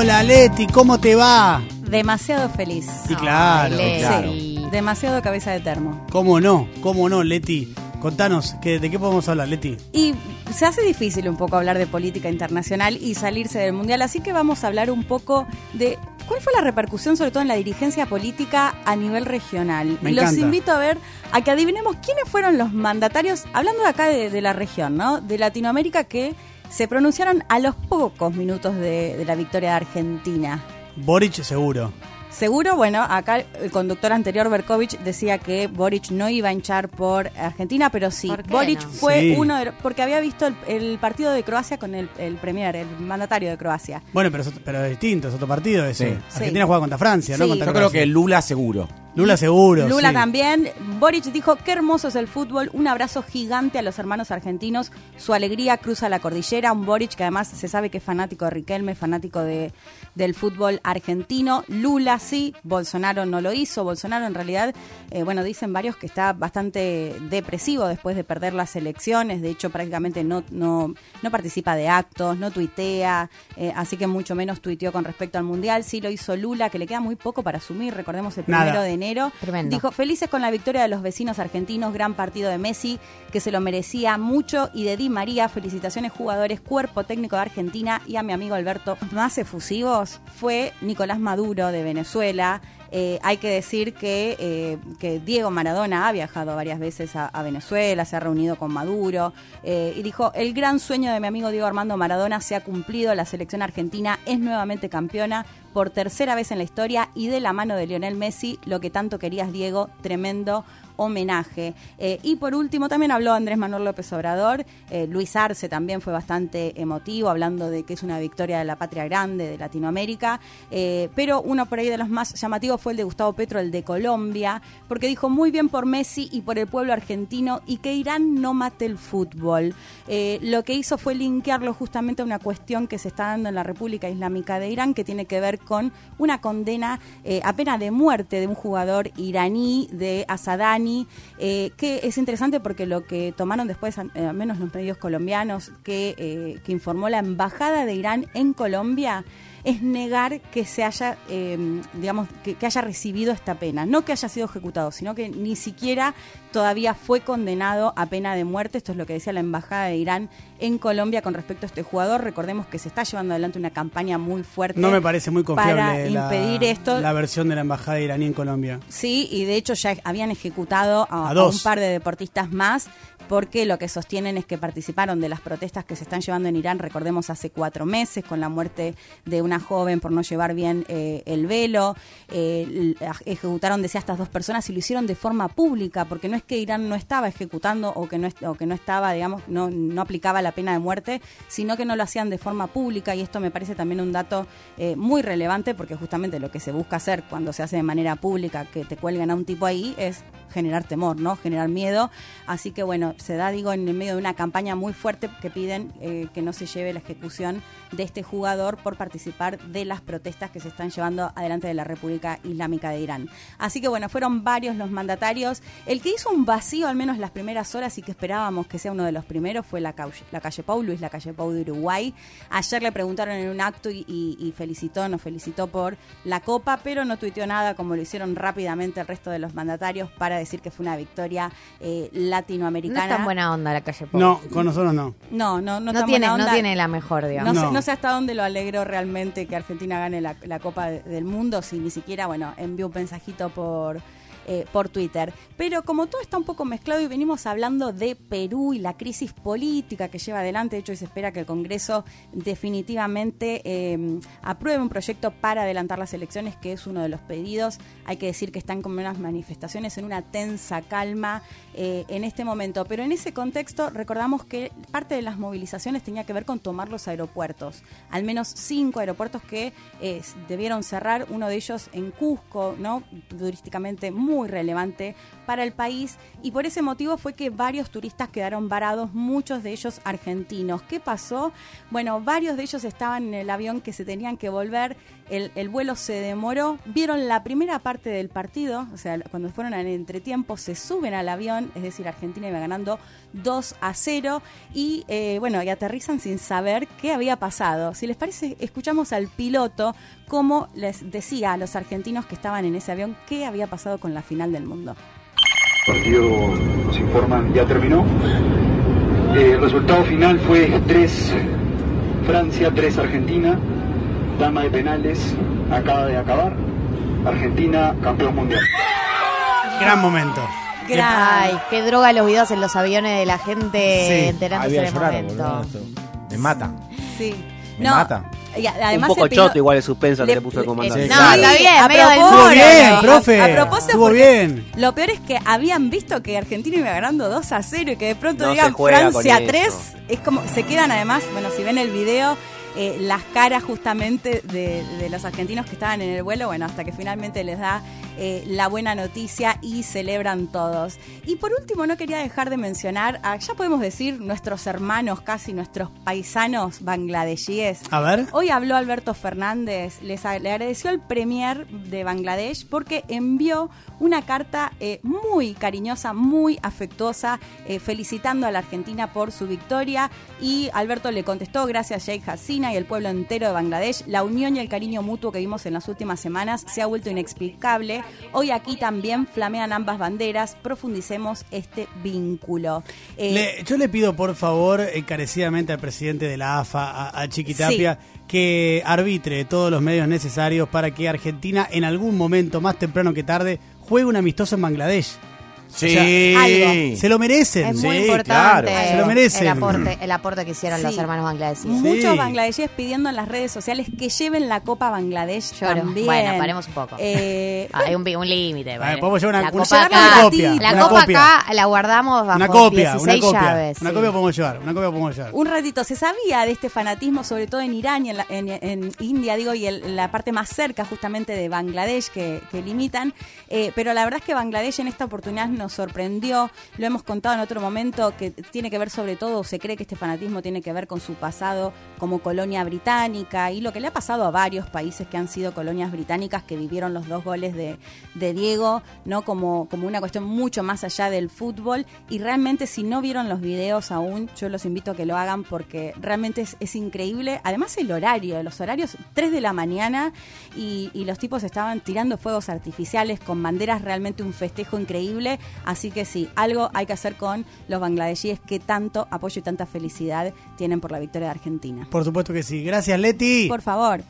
Hola Leti, ¿cómo te va? Demasiado feliz. Sí, claro, claro. Sí, demasiado cabeza de termo. ¿Cómo no? ¿Cómo no, Leti? Contanos, ¿qué- ¿de qué podemos hablar, Leti? Y se hace difícil un poco hablar de política internacional y salirse del mundial, así que vamos a hablar un poco de cuál fue la repercusión, sobre todo en la dirigencia política a nivel regional. Me y los encanta. invito a ver, a que adivinemos quiénes fueron los mandatarios, hablando de acá de, de la región, ¿no? De Latinoamérica que se pronunciaron a los pocos minutos de, de la victoria de Argentina. Boric seguro. Seguro, bueno, acá el conductor anterior, Berkovich, decía que Boric no iba a hinchar por Argentina, pero sí, ¿Por qué Boric no? fue Sí. uno de los- porque había visto el, el partido de Croacia con el, el premier, el mandatario de Croacia. Bueno, pero pero es distinto, es otro partido ese. Sí. Argentina Sí. juega contra Francia, ¿no? Contra Yo creo que Lula seguro. Lula seguro. Lula sí. también. Boric dijo, qué hermoso es el fútbol, un abrazo gigante a los hermanos argentinos, su alegría cruza la cordillera, un Boric que además se sabe que es fanático de Riquelme, fanático de, del fútbol argentino. Lula sí, Bolsonaro no lo hizo. Bolsonaro en realidad, eh, bueno, dicen varios que está bastante depresivo después de perder las elecciones, de hecho prácticamente no, no, no participa de actos, no tuitea, eh, así que mucho menos tuiteó con respecto al Mundial. Sí lo hizo Lula, que le queda muy poco para asumir, recordemos el Nada. primero de enero. Tremendo. Dijo, felices con la victoria de los vecinos argentinos, gran partido de Messi, que se lo merecía mucho, y de Di María, felicitaciones jugadores, cuerpo técnico de Argentina y a mi amigo Alberto. Más efusivos fue Nicolás Maduro de Venezuela. Eh, hay que decir que, eh, que Diego Maradona ha viajado varias veces a, Venezuela, se ha reunido con Maduro eh, y dijo, el gran sueño de mi amigo Diego Armando Maradona se ha cumplido, la selección argentina es nuevamente campeona por tercera vez en la historia y de la mano de Lionel Messi, lo que tanto querías Diego, tremendo homenaje. Y por último también habló Andrés Manuel López Obrador, Luis Arce también fue bastante emotivo, hablando de que es una victoria de la patria grande de Latinoamérica, pero uno por ahí de los más llamativos fue el de Gustavo Petro, el de Colombia, porque dijo muy bien por Messi y por el pueblo argentino y que Irán no mate el fútbol. Eh, lo que hizo fue linkearlo justamente a una cuestión que se está dando en la República Islámica de Irán, que tiene que ver con una condena eh, a pena de muerte de un jugador iraní, de Asadani, eh, que es interesante porque lo que tomaron después, al menos los medios colombianos, que informó la Embajada de Irán en Colombia, es negar que se haya, eh, digamos, que, que haya recibido esta pena. No que haya sido ejecutado, sino que ni siquiera todavía fue condenado a pena de muerte. Esto es lo que decía la Embajada de Irán en Colombia con respecto a este jugador. Recordemos que se está llevando adelante una campaña muy fuerte. No me parece muy confiable Para la, impedir esto. la versión de la embajada iraní en Colombia. Sí, y de hecho ya habían ejecutado a, A a dos. un par de deportistas más porque lo que sostienen es que participaron de las protestas que se están llevando en Irán, recordemos, hace cuatro meses, con la muerte de una joven por no llevar bien eh, el velo. Eh, ejecutaron, decía, estas dos personas y lo hicieron de forma pública, porque no es que Irán no estaba ejecutando o que no, o que no estaba, digamos, no, no aplicaba la pena de muerte, sino que no lo hacían de forma pública y esto me parece también un dato eh, muy relevante porque justamente lo que se busca hacer cuando se hace de manera pública, que te cuelgan a un tipo ahí, es generar temor, ¿no? Generar miedo. Así que bueno, se da, digo, en el medio de una campaña muy fuerte que piden que no se lleve la ejecución de este jugador por participar de las protestas que se están llevando adelante de la República Islámica de Irán. Así que bueno, fueron varios los mandatarios. El que hizo un vacío al menos las primeras horas y que esperábamos que sea uno de los primeros fue la, calle- la calle Pau, Luis la calle Pau de Uruguay. Ayer le preguntaron en un acto y, y- y felicitó, nos felicitó por la copa, pero no tuiteó nada como lo hicieron rápidamente el resto de los mandatarios para decir que fue una victoria eh, No latinoamericana. es tan buena onda la calle Pau. No, con nosotros no. No, no, no, No tan tiene, buena no tiene la mejor, digamos. No, No. Sé, no sé hasta dónde lo alegró realmente que Argentina gane la, Copa de- del Mundo, si ni siquiera, bueno, envió un mensajito por, eh, por Twitter. Pero como todo está un poco mezclado y venimos hablando de Perú y la crisis política que lleva adelante, de hecho se espera que el Congreso definitivamente eh, apruebe un proyecto para adelantar las elecciones, que es uno de los pedidos. Hay que decir que están como unas manifestaciones en una tensa calma eh, en este momento. Pero en ese contexto recordamos que parte de las movilizaciones tenía que ver con tomar los aeropuertos. Al menos cinco aeropuertos que eh, debieron cerrar, uno de ellos en Cusco, ¿no? turísticamente muy relevante para el país y por ese motivo fue que varios turistas quedaron varados, muchos de ellos argentinos. ¿Qué pasó? Bueno, varios de ellos estaban en el avión que se tenían que volver, el, el vuelo se demoró, vieron la primera parte del partido, o sea, cuando fueron al entretiempo, se suben al avión, es decir, Argentina iba ganando 2 a 0 y eh, bueno, y aterrizan sin saber qué había pasado. Si les parece, escuchamos al piloto cómo les decía a los argentinos que estaban en ese avión qué había pasado con la final del mundo. El partido, nos informan, ya terminó. Eh, el resultado final fue 3 Francia, 3 Argentina. Dama de penales acaba de acabar. Argentina, campeón mundial. Gran momento. Ay, qué droga los videos en los aviones de la gente Sí, enterándose del momento. boludo, esto. Me mata. Sí. Me mata. Y además un poco choto igual el suspenso que le- le puso el comandante. eh, Sí, no, está bien, a propósito, Estuvo bien, profe. A, propósito, bien. Lo peor es que habían visto que Argentina iba ganando 2 a 0 y que de pronto No digan Francia eso. 3. Es como, se quedan además, bueno, si ven el video, eh, las caras justamente de, de los argentinos que estaban en el vuelo, bueno, hasta que finalmente les da eh, la buena noticia y celebran todos. Y por último, no quería dejar de mencionar, a, ya podemos decir, nuestros hermanos, casi nuestros paisanos bangladesíes. A ver. Hoy habló Alberto Fernández, les a- le agradeció al premier de Bangladesh porque envió una carta eh, muy cariñosa, muy afectuosa, felicitando a la Argentina por su victoria y Alberto le contestó, gracias Sheikh Y el pueblo entero de Bangladesh, la unión y el cariño mutuo que vimos en las últimas semanas se ha vuelto inexplicable. Hoy aquí también flamean ambas banderas, profundicemos este vínculo. Eh, Le- yo le pido por favor encarecidamente al presidente de la AFA, a, a Chiquitapia, que arbitre todos los medios necesarios para que Argentina en algún momento, más temprano que tarde, juegue un amistoso en Bangladesh. Sí. algo. Se lo merecen. Es muy Sí, importante claro. Se lo merecen. el aporte, el aporte que hicieron los hermanos bangladesíes. Muchos Sí. bangladesíes pidiendo en las redes sociales que lleven la Copa a Bangladesh Lloro. también. Bueno, paremos un poco. Eh, Ah, hay un, límite. ¿vale? podemos llevar una- la una- copa una acá, copia, la una copa copia. acá la guardamos bajo Una copia, 16 una copia. llaves. Una sí. copia podemos llevar, una copia podemos llevar. un ratito, se sabía de este fanatismo, sobre todo en Irán y en, la- en- en India, digo, y el- la parte más cerca justamente de Bangladesh que, que limitan. Eh, pero la verdad es que Bangladesh en esta oportunidad nos sorprendió. Lo hemos contado en otro momento que tiene que ver sobre todo, se cree que este fanatismo tiene que ver con su pasado como colonia británica y lo que le ha pasado a varios países que han sido colonias británicas que vivieron los dos goles de, de Diego, ¿no? Como, como una cuestión mucho más allá del fútbol. Y realmente, si no vieron los videos aún, yo los invito a que lo hagan porque realmente es, increíble. Además, el horario, los horarios 3 de la mañana y los tipos estaban tirando fuegos artificiales con banderas, realmente un festejo increíble. Así que sí, algo hay que hacer con los bangladesíes que tanto apoyo y tanta felicidad tienen por la victoria de Argentina. Por supuesto que sí. Gracias, Leti. Por favor.